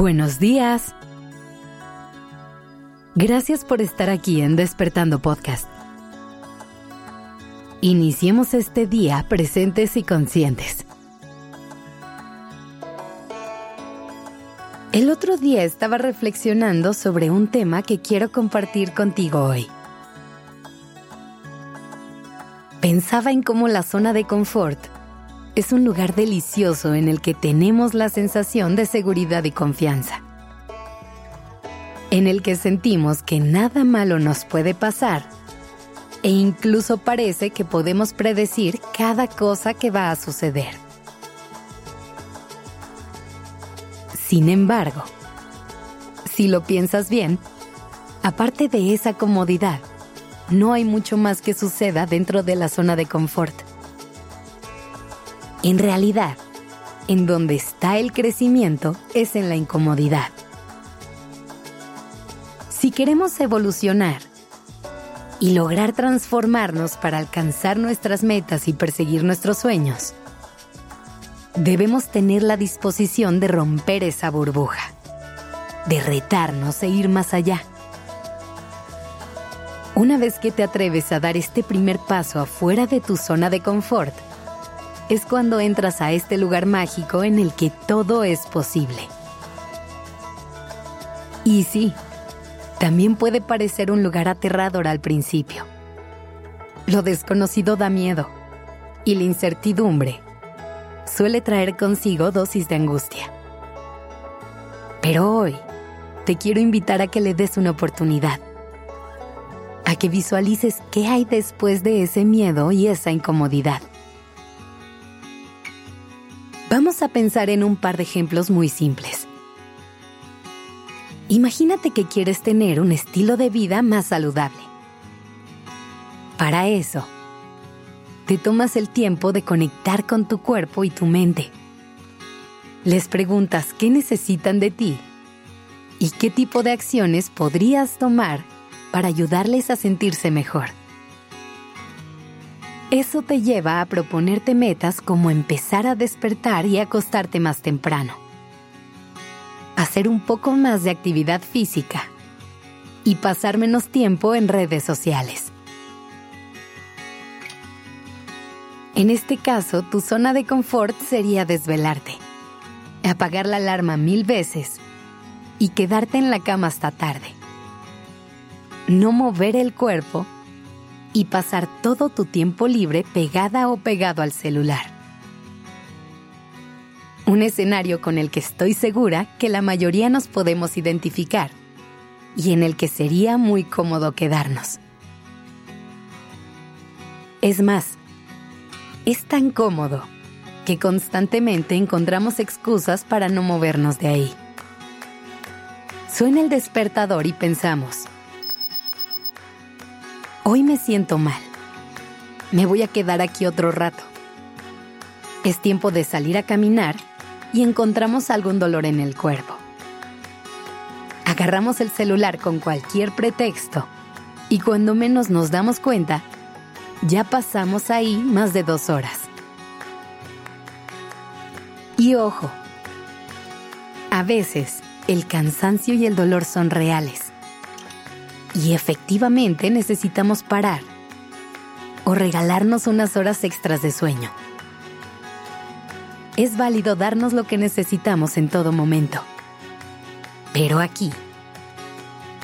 Buenos días. Gracias por estar aquí en Despertando Podcast. Iniciemos este día presentes y conscientes. El otro día estaba reflexionando sobre un tema que quiero compartir contigo hoy. Pensaba en cómo la zona de confort es un lugar delicioso en el que tenemos la sensación de seguridad y confianza. En el que sentimos que nada malo nos puede pasar e incluso parece que podemos predecir cada cosa que va a suceder. Sin embargo, si lo piensas bien, aparte de esa comodidad, no hay mucho más que suceda dentro de la zona de confort. En realidad, en donde está el crecimiento es en la incomodidad. Si queremos evolucionar y lograr transformarnos para alcanzar nuestras metas y perseguir nuestros sueños, debemos tener la disposición de romper esa burbuja, de retarnos e ir más allá. Una vez que te atreves a dar este primer paso afuera de tu zona de confort, es cuando entras a este lugar mágico en el que todo es posible. Y sí, también puede parecer un lugar aterrador al principio. Lo desconocido da miedo y la incertidumbre suele traer consigo dosis de angustia. Pero hoy te quiero invitar a que le des una oportunidad, a que visualices qué hay después de ese miedo y esa incomodidad. Vamos a pensar en un par de ejemplos muy simples. Imagínate que quieres tener un estilo de vida más saludable. Para eso, te tomas el tiempo de conectar con tu cuerpo y tu mente. Les preguntas qué necesitan de ti y qué tipo de acciones podrías tomar para ayudarles a sentirse mejor. Eso te lleva a proponerte metas como empezar a despertar y acostarte más temprano, hacer un poco más de actividad física y pasar menos tiempo en redes sociales. En este caso, tu zona de confort sería desvelarte, apagar la alarma mil veces y quedarte en la cama hasta tarde. No mover el cuerpo y pasar todo tu tiempo libre pegada o pegado al celular. Un escenario con el que estoy segura que la mayoría nos podemos identificar y en el que sería muy cómodo quedarnos. Es más, es tan cómodo que constantemente encontramos excusas para no movernos de ahí. Suena el despertador y pensamos, Hoy me siento mal. Me voy a quedar aquí otro rato. Es tiempo de salir a caminar y encontramos algún dolor en el cuerpo. Agarramos el celular con cualquier pretexto y cuando menos nos damos cuenta, ya pasamos ahí más de dos horas. Y ojo, a veces el cansancio y el dolor son reales y efectivamente necesitamos parar o regalarnos unas horas extras de sueño. Es válido darnos lo que necesitamos en todo momento. Pero aquí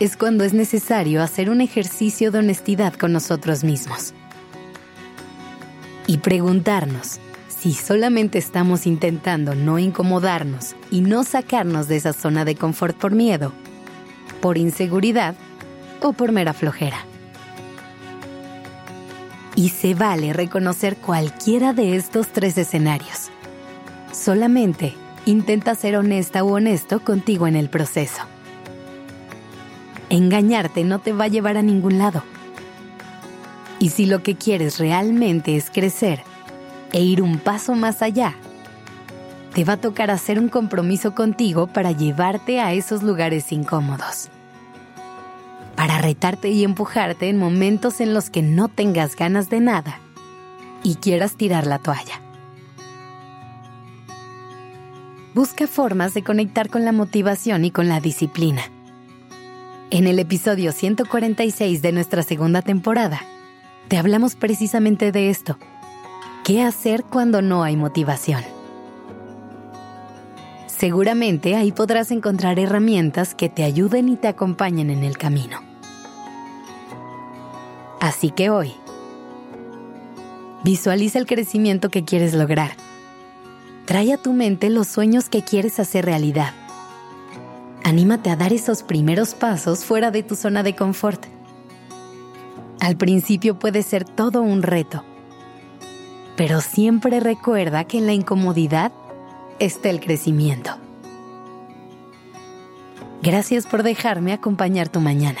es cuando es necesario hacer un ejercicio de honestidad con nosotros mismos. Y preguntarnos si solamente estamos intentando no incomodarnos y no sacarnos de esa zona de confort por miedo, por inseguridad o por mera flojera. Y se vale reconocer cualquiera de estos tres escenarios. Solamente intenta ser honesta o honesto contigo en el proceso. Engañarte no te va a llevar a ningún lado. Y si lo que quieres realmente es crecer e ir un paso más allá, te va a tocar hacer un compromiso contigo para llevarte a esos lugares incómodos para retarte y empujarte en momentos en los que no tengas ganas de nada y quieras tirar la toalla. busca formas de conectar con la motivación y con la disciplina. En el episodio 146 de nuestra segunda temporada, te hablamos precisamente de esto. ¿Qué hacer cuando no hay motivación? Seguramente ahí podrás encontrar herramientas que te ayuden y te acompañen en el camino. Así que hoy, visualiza el crecimiento que quieres lograr. Trae a tu mente los sueños que quieres hacer realidad. Anímate a dar esos primeros pasos fuera de tu zona de confort. Al principio puede ser todo un reto, pero siempre recuerda que en la incomodidad está el crecimiento. Gracias por dejarme acompañar tu mañana.